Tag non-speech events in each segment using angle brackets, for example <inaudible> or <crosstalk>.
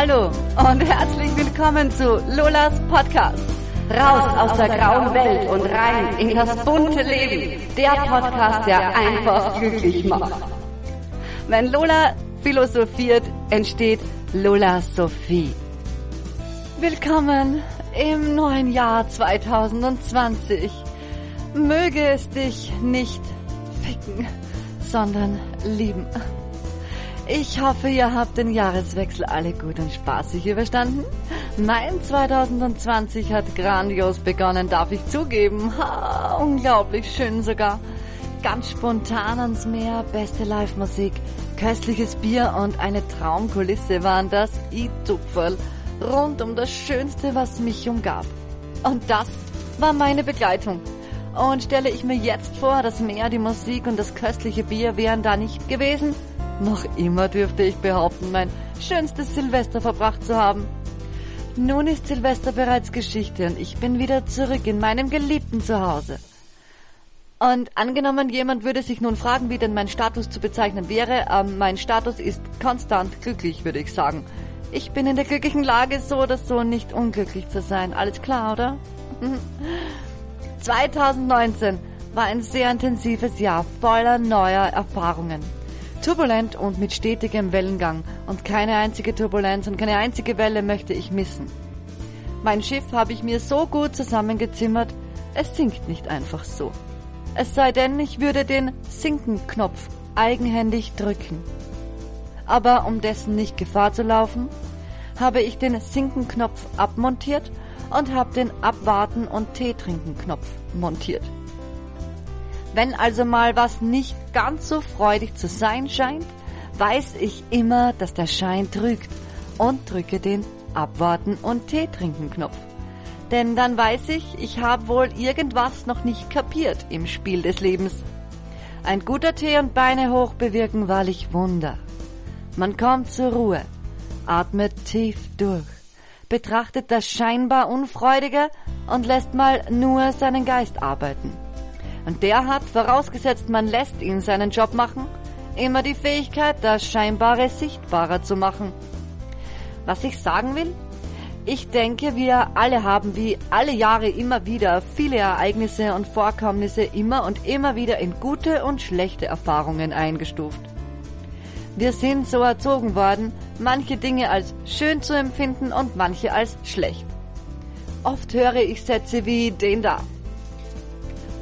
Hallo und herzlich willkommen zu Lolas Podcast. Raus aus der grauen Welt und rein in das bunte Leben. Der Podcast, der einfach glücklich macht. Wenn Lola philosophiert, entsteht Lola Sophie. Willkommen im neuen Jahr 2020. Möge es dich nicht ficken, sondern lieben. Ich hoffe, ihr habt den Jahreswechsel alle gut und spaßig überstanden. Mein 2020 hat grandios begonnen, darf ich zugeben. Ha, unglaublich schön sogar. Ganz spontan ans Meer, beste Live-Musik, köstliches Bier und eine Traumkulisse waren das i-Tupferl rund um das Schönste, was mich umgab. Und das war meine Begleitung. Und stelle ich mir jetzt vor, das Meer, die Musik und das köstliche Bier wären da nicht gewesen, noch immer dürfte ich behaupten, mein schönstes Silvester verbracht zu haben. Nun ist Silvester bereits Geschichte und ich bin wieder zurück in meinem geliebten Zuhause. Und angenommen, jemand würde sich nun fragen, wie denn mein Status zu bezeichnen wäre, ähm, mein Status ist konstant glücklich, würde ich sagen. Ich bin in der glücklichen Lage, so oder so nicht unglücklich zu sein. Alles klar, oder? <laughs> 2019 war ein sehr intensives Jahr voller neuer Erfahrungen. Turbulent und mit stetigem Wellengang und keine einzige Turbulenz und keine einzige Welle möchte ich missen. Mein Schiff habe ich mir so gut zusammengezimmert, es sinkt nicht einfach so. Es sei denn, ich würde den Sinken-Knopf eigenhändig drücken. Aber um dessen nicht Gefahr zu laufen, habe ich den Sinken-Knopf abmontiert und habe den Abwarten und Tee trinken Knopf montiert. Wenn also mal was nicht ganz so freudig zu sein scheint, weiß ich immer, dass der Schein trügt und drücke den Abwarten und Tee trinken Knopf. Denn dann weiß ich, ich habe wohl irgendwas noch nicht kapiert im Spiel des Lebens. Ein guter Tee und Beine hoch bewirken wahrlich Wunder. Man kommt zur Ruhe, atmet tief durch, betrachtet das scheinbar Unfreudige und lässt mal nur seinen Geist arbeiten. Und der hat, vorausgesetzt man lässt ihn seinen Job machen, immer die Fähigkeit, das Scheinbare sichtbarer zu machen. Was ich sagen will? Ich denke, wir alle haben wie alle Jahre immer wieder viele Ereignisse und Vorkommnisse immer und immer wieder in gute und schlechte Erfahrungen eingestuft. Wir sind so erzogen worden, manche Dinge als schön zu empfinden und manche als schlecht. Oft höre ich Sätze wie den da.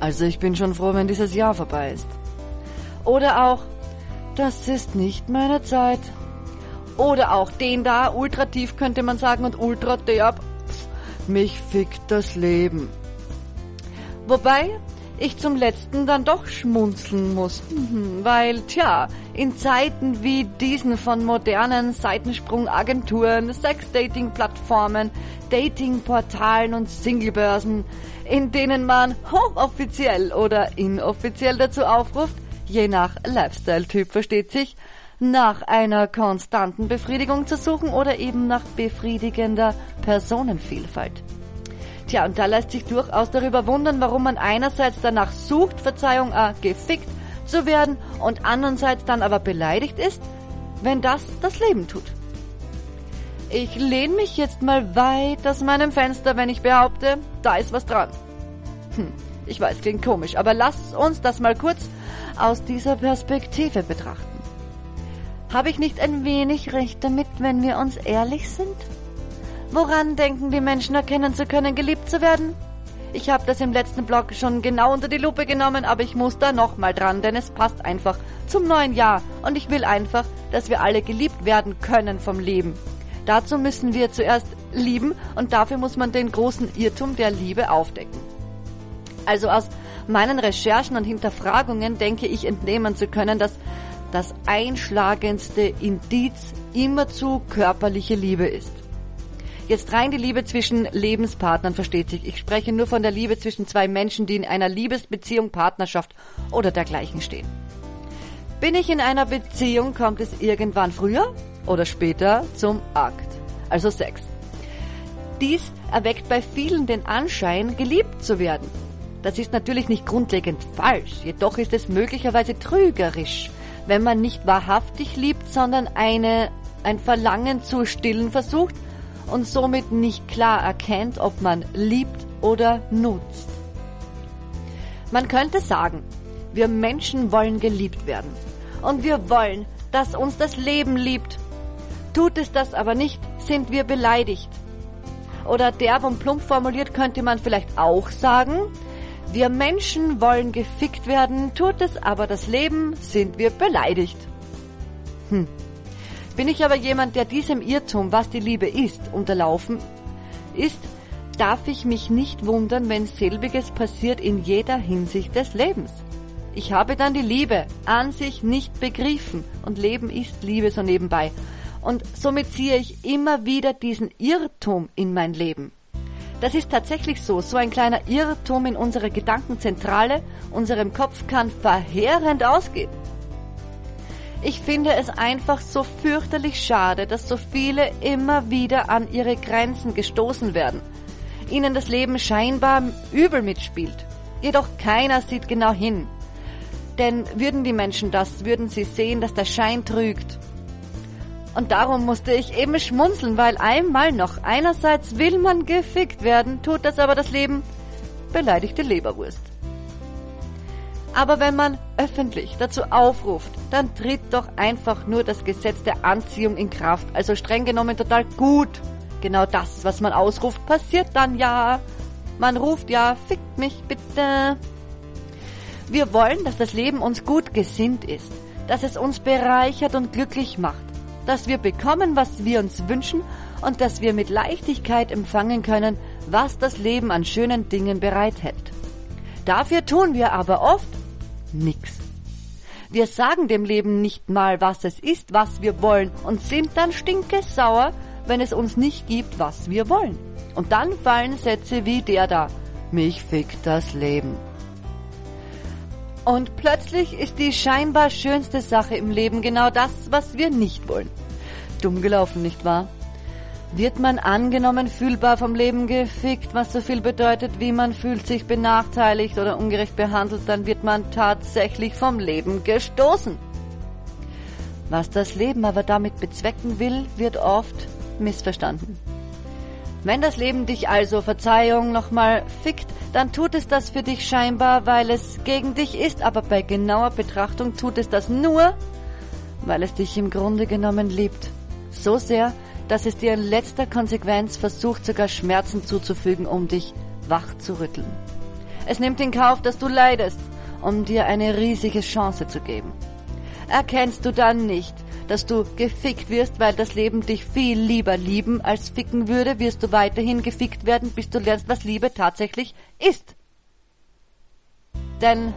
Also ich bin schon froh, wenn dieses Jahr vorbei ist. Oder auch, das ist nicht meine Zeit. Oder auch den da, ultra tief könnte man sagen und ultra derb. Mich fickt das Leben. Wobei ich zum letzten dann doch schmunzeln muss, mhm, weil, tja, in Zeiten wie diesen von modernen Seitensprungagenturen, Sex-Dating-Plattformen, Dating-Portalen und Singlebörsen in denen man <laughs> hochoffiziell oder inoffiziell dazu aufruft, je nach Lifestyle-Typ versteht sich, nach einer konstanten Befriedigung zu suchen oder eben nach befriedigender Personenvielfalt. Tja, und da lässt sich durchaus darüber wundern, warum man einerseits danach sucht, Verzeihung, äh, gefickt zu werden und andererseits dann aber beleidigt ist, wenn das das Leben tut. Ich lehne mich jetzt mal weit aus meinem Fenster, wenn ich behaupte, da ist was dran. Hm, ich weiß, klingt komisch, aber lasst uns das mal kurz aus dieser Perspektive betrachten. Habe ich nicht ein wenig recht damit, wenn wir uns ehrlich sind? Woran denken die Menschen erkennen zu können, geliebt zu werden? Ich habe das im letzten Blog schon genau unter die Lupe genommen, aber ich muss da nochmal dran, denn es passt einfach zum neuen Jahr und ich will einfach, dass wir alle geliebt werden können vom Leben. Dazu müssen wir zuerst lieben und dafür muss man den großen Irrtum der Liebe aufdecken. Also aus meinen Recherchen und Hinterfragungen denke ich entnehmen zu können, dass das einschlagendste Indiz immerzu körperliche Liebe ist. Jetzt rein die Liebe zwischen Lebenspartnern versteht sich. Ich spreche nur von der Liebe zwischen zwei Menschen, die in einer Liebesbeziehung, Partnerschaft oder dergleichen stehen. Bin ich in einer Beziehung, kommt es irgendwann früher oder später zum Akt, also Sex. Dies erweckt bei vielen den Anschein, geliebt zu werden. Das ist natürlich nicht grundlegend falsch, jedoch ist es möglicherweise trügerisch, wenn man nicht wahrhaftig liebt, sondern eine ein Verlangen zu stillen versucht und somit nicht klar erkennt, ob man liebt oder nutzt. Man könnte sagen, wir Menschen wollen geliebt werden und wir wollen, dass uns das Leben liebt. Tut es das aber nicht, sind wir beleidigt. Oder derb und plump formuliert könnte man vielleicht auch sagen, wir Menschen wollen gefickt werden, tut es aber das Leben, sind wir beleidigt. Hm. Bin ich aber jemand, der diesem Irrtum, was die Liebe ist, unterlaufen ist, darf ich mich nicht wundern, wenn selbiges passiert in jeder Hinsicht des Lebens. Ich habe dann die Liebe an sich nicht begriffen und Leben ist Liebe so nebenbei. Und somit ziehe ich immer wieder diesen Irrtum in mein Leben. Das ist tatsächlich so. So ein kleiner Irrtum in unserer Gedankenzentrale, unserem Kopf kann verheerend ausgehen. Ich finde es einfach so fürchterlich schade, dass so viele immer wieder an ihre Grenzen gestoßen werden. Ihnen das Leben scheinbar übel mitspielt. Jedoch keiner sieht genau hin. Denn würden die Menschen das, würden sie sehen, dass der Schein trügt. Und darum musste ich eben schmunzeln, weil einmal noch, einerseits will man gefickt werden, tut das aber das Leben beleidigte Leberwurst. Aber wenn man öffentlich dazu aufruft, dann tritt doch einfach nur das Gesetz der Anziehung in Kraft. Also streng genommen total gut. Genau das, was man ausruft, passiert dann ja. Man ruft ja, fickt mich bitte. Wir wollen, dass das Leben uns gut gesinnt ist, dass es uns bereichert und glücklich macht, dass wir bekommen, was wir uns wünschen und dass wir mit Leichtigkeit empfangen können, was das Leben an schönen Dingen bereithält. Dafür tun wir aber oft nix. Wir sagen dem Leben nicht mal, was es ist, was wir wollen und sind dann stinkesauer, wenn es uns nicht gibt, was wir wollen. Und dann fallen Sätze wie der da. Mich fickt das Leben. Und plötzlich ist die scheinbar schönste Sache im Leben genau das, was wir nicht wollen. Dumm gelaufen, nicht wahr? Wird man angenommen fühlbar vom Leben gefickt, was so viel bedeutet, wie man fühlt sich benachteiligt oder ungerecht behandelt, dann wird man tatsächlich vom Leben gestoßen. Was das Leben aber damit bezwecken will, wird oft missverstanden. Wenn das Leben dich also, Verzeihung, nochmal fickt, dann tut es das für dich scheinbar, weil es gegen dich ist, aber bei genauer Betrachtung tut es das nur, weil es dich im Grunde genommen liebt. So sehr, dass es dir in letzter Konsequenz versucht, sogar Schmerzen zuzufügen, um dich wach zu rütteln. Es nimmt in Kauf, dass du leidest, um dir eine riesige Chance zu geben. Erkennst du dann nicht, dass du gefickt wirst, weil das Leben dich viel lieber lieben als ficken würde, wirst du weiterhin gefickt werden, bis du lernst, was Liebe tatsächlich ist. Denn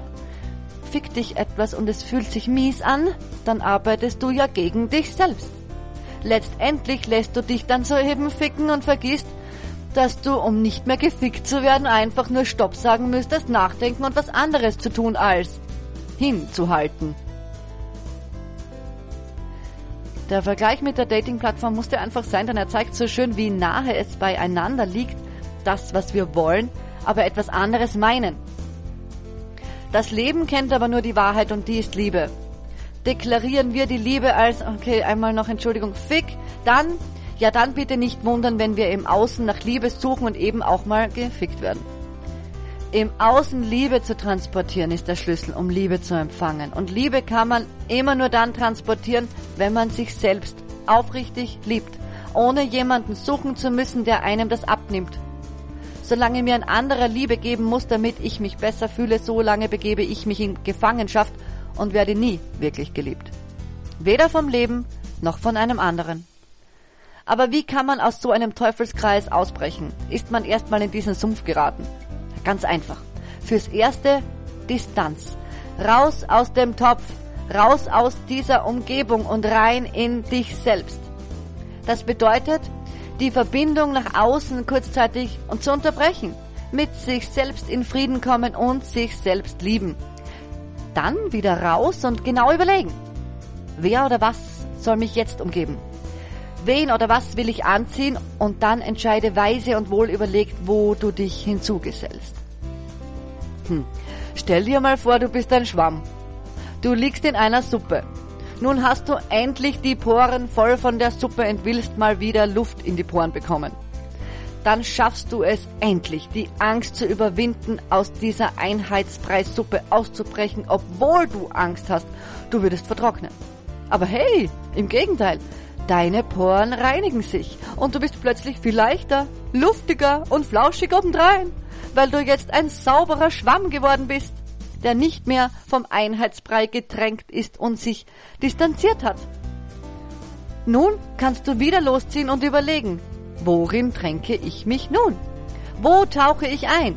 fickt dich etwas und es fühlt sich mies an, dann arbeitest du ja gegen dich selbst. Letztendlich lässt du dich dann soeben ficken und vergisst, dass du, um nicht mehr gefickt zu werden, einfach nur Stopp sagen müsstest, nachdenken und was anderes zu tun als hinzuhalten. Der Vergleich mit der Dating-Plattform musste einfach sein, denn er zeigt so schön, wie nahe es beieinander liegt, das, was wir wollen, aber etwas anderes meinen. Das Leben kennt aber nur die Wahrheit und die ist Liebe deklarieren wir die Liebe als, okay, einmal noch Entschuldigung, Fick, dann, ja dann bitte nicht wundern, wenn wir im Außen nach Liebe suchen und eben auch mal gefickt werden. Im Außen Liebe zu transportieren ist der Schlüssel, um Liebe zu empfangen. Und Liebe kann man immer nur dann transportieren, wenn man sich selbst aufrichtig liebt, ohne jemanden suchen zu müssen, der einem das abnimmt. Solange mir ein anderer Liebe geben muss, damit ich mich besser fühle, so lange begebe ich mich in Gefangenschaft und werde nie wirklich geliebt. Weder vom Leben noch von einem anderen. Aber wie kann man aus so einem Teufelskreis ausbrechen? Ist man erstmal in diesen Sumpf geraten? Ganz einfach. Fürs Erste Distanz. Raus aus dem Topf, raus aus dieser Umgebung und rein in dich selbst. Das bedeutet, die Verbindung nach außen kurzzeitig und zu unterbrechen, mit sich selbst in Frieden kommen und sich selbst lieben dann wieder raus und genau überlegen. Wer oder was soll mich jetzt umgeben? Wen oder was will ich anziehen? Und dann entscheide weise und wohl überlegt, wo du dich hinzugesellst. Hm. Stell dir mal vor, du bist ein Schwamm. Du liegst in einer Suppe. Nun hast du endlich die Poren voll von der Suppe und willst mal wieder Luft in die Poren bekommen. Dann schaffst du es endlich, die Angst zu überwinden, aus dieser Einheitspreissuppe auszubrechen, obwohl du Angst hast, du würdest vertrocknen. Aber hey, im Gegenteil, deine Poren reinigen sich und du bist plötzlich viel leichter, luftiger und flauschig obendrein, weil du jetzt ein sauberer Schwamm geworden bist, der nicht mehr vom Einheitsbrei getränkt ist und sich distanziert hat. Nun kannst du wieder losziehen und überlegen, worin tränke ich mich nun? Wo tauche ich ein?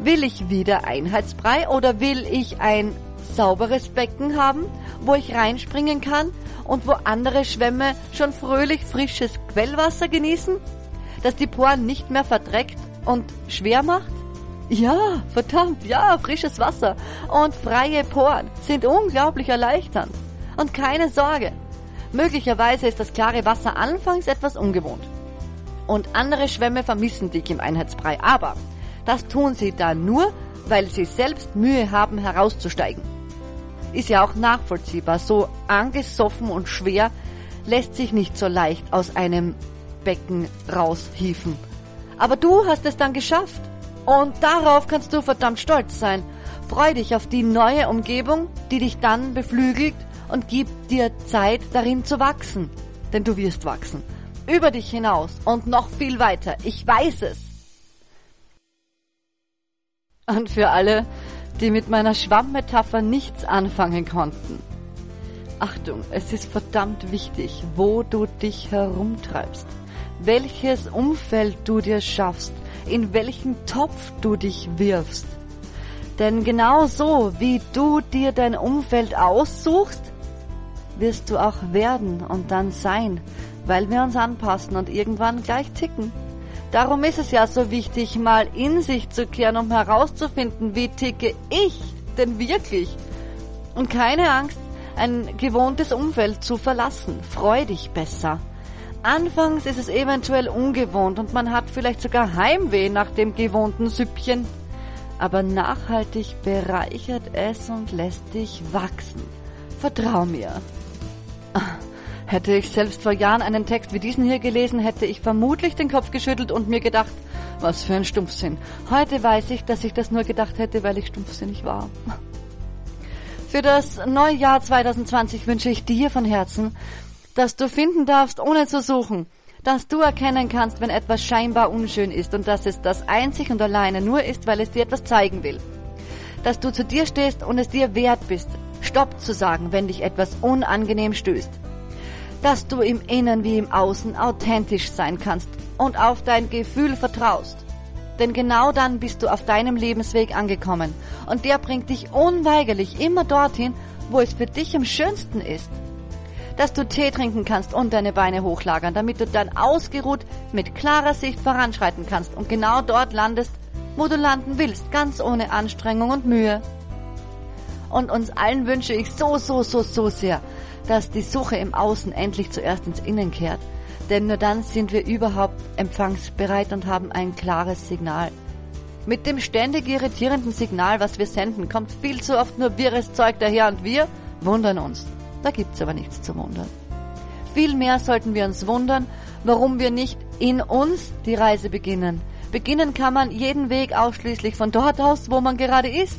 Will ich wieder Einheitsbrei oder will ich ein sauberes Becken haben, wo ich reinspringen kann und wo andere Schwämme schon fröhlich frisches Quellwasser genießen, das die Poren nicht mehr verdreckt und schwer macht? Ja, verdammt, ja, frisches Wasser und freie Poren sind unglaublich erleichternd. Und keine Sorge, möglicherweise ist das klare Wasser anfangs etwas ungewohnt. Und andere Schwämme vermissen dich im Einheitsbrei, aber das tun sie dann nur, weil sie selbst Mühe haben herauszusteigen. Ist ja auch nachvollziehbar, so angesoffen und schwer lässt sich nicht so leicht aus einem Becken raushieven. Aber du hast es dann geschafft und darauf kannst du verdammt stolz sein. Freu dich auf die neue Umgebung, die dich dann beflügelt und gib dir Zeit, darin zu wachsen. Denn du wirst wachsen. Über dich hinaus und noch viel weiter. Ich weiß es. Und für alle, die mit meiner Schwammmetapher nichts anfangen konnten. Achtung, es ist verdammt wichtig, wo du dich herumtreibst, welches Umfeld du dir schaffst, in welchen Topf du dich wirfst. Denn genau so, wie du dir dein Umfeld aussuchst, wirst du auch werden und dann sein, weil wir uns anpassen und irgendwann gleich ticken. Darum ist es ja so wichtig, mal in sich zu kehren, um herauszufinden, wie ticke ich denn wirklich. Und keine Angst, ein gewohntes Umfeld zu verlassen. Freu dich besser. Anfangs ist es eventuell ungewohnt und man hat vielleicht sogar Heimweh nach dem gewohnten Süppchen. Aber nachhaltig bereichert es und lässt dich wachsen. Vertrau mir. Hätte ich selbst vor Jahren einen Text wie diesen hier gelesen, hätte ich vermutlich den Kopf geschüttelt und mir gedacht, was für ein Stumpfsinn. Heute weiß ich, dass ich das nur gedacht hätte, weil ich stumpfsinnig war. Für das neue Jahr 2020 wünsche ich dir von Herzen, dass du finden darfst, ohne zu suchen, dass du erkennen kannst, wenn etwas scheinbar unschön ist und dass es das einzig und alleine nur ist, weil es dir etwas zeigen will. Dass du zu dir stehst und es dir wert bist, Stopp zu sagen, wenn dich etwas unangenehm stößt. Dass du im Innen wie im Außen authentisch sein kannst und auf dein Gefühl vertraust. Denn genau dann bist du auf deinem Lebensweg angekommen und der bringt dich unweigerlich immer dorthin, wo es für dich am schönsten ist dass du Tee trinken kannst und deine Beine hochlagern, damit du dann ausgeruht mit klarer Sicht voranschreiten kannst und genau dort landest, wo du landen willst, ganz ohne Anstrengung und Mühe. Und uns allen wünsche ich so, so, so, so sehr, dass die Suche im Außen endlich zuerst ins Innen kehrt. Denn nur dann sind wir überhaupt empfangsbereit und haben ein klares Signal. Mit dem ständig irritierenden Signal, was wir senden, kommt viel zu oft nur wirres Zeug daher und wir wundern uns. Da gibt's aber nichts zu wundern. Vielmehr sollten wir uns wundern, warum wir nicht in uns die Reise beginnen. Beginnen kann man jeden Weg ausschließlich von dort aus, wo man gerade ist.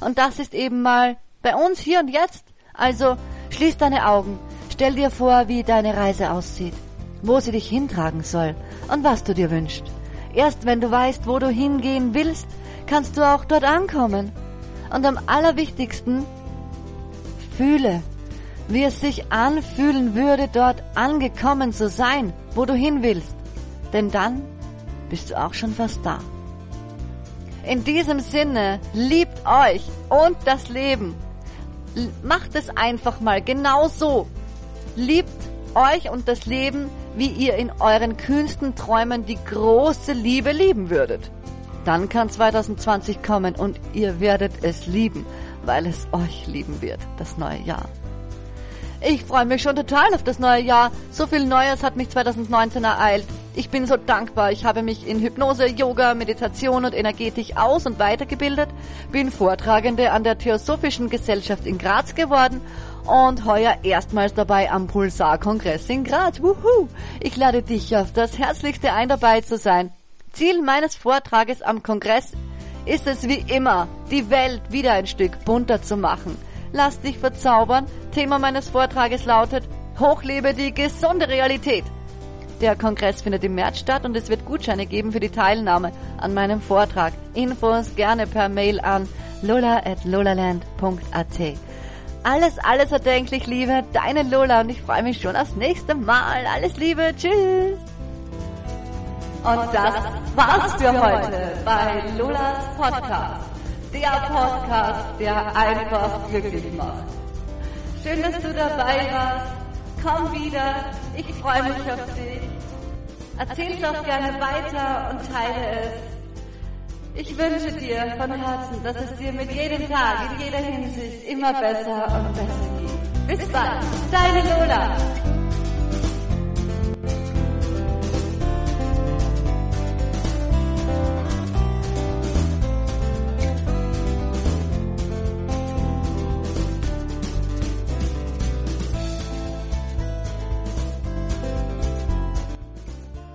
Und das ist eben mal bei uns hier und jetzt. Also schließ deine Augen, stell dir vor, wie deine Reise aussieht, wo sie dich hintragen soll und was du dir wünschst. Erst wenn du weißt, wo du hingehen willst, kannst du auch dort ankommen. Und am allerwichtigsten, fühle, wie es sich anfühlen würde, dort angekommen zu sein, wo du hin willst. Denn dann bist du auch schon fast da. In diesem Sinne, liebt euch und das Leben. Macht es einfach mal genau so. Liebt euch und das Leben, wie ihr in euren kühnsten Träumen die große Liebe lieben würdet. Dann kann 2020 kommen und ihr werdet es lieben, weil es euch lieben wird, das neue Jahr. Ich freue mich schon total auf das neue Jahr. So viel Neues hat mich 2019 ereilt. Ich bin so dankbar. Ich habe mich in Hypnose, Yoga, Meditation und Energetik aus- und weitergebildet, bin Vortragende an der Theosophischen Gesellschaft in Graz geworden und heuer erstmals dabei am Pulsar-Kongress in Graz. Wuhu! Ich lade dich auf das Herzlichste ein, dabei zu sein. Ziel meines Vortrages am Kongress ist es wie immer, die Welt wieder ein Stück bunter zu machen. Lass dich verzaubern. Thema meines Vortrages lautet Hochlebe die gesunde Realität. Der Kongress findet im März statt und es wird Gutscheine geben für die Teilnahme an meinem Vortrag. Infos gerne per Mail an lola at lolaland.at. Alles, alles erdenklich, Liebe, deine Lola und ich freue mich schon aufs nächste Mal. Alles Liebe, tschüss. Und das war's für heute bei Lolas Podcast. Der Podcast, der einfach glücklich macht. Schön, dass du dabei warst. Komm wieder. Ich freue mich auf dich. Erzähl's auch gerne weiter und teile es. Ich wünsche dir von Herzen, dass es dir mit jedem Tag, in jeder Hinsicht immer besser und besser geht. Bis bald, deine Lola.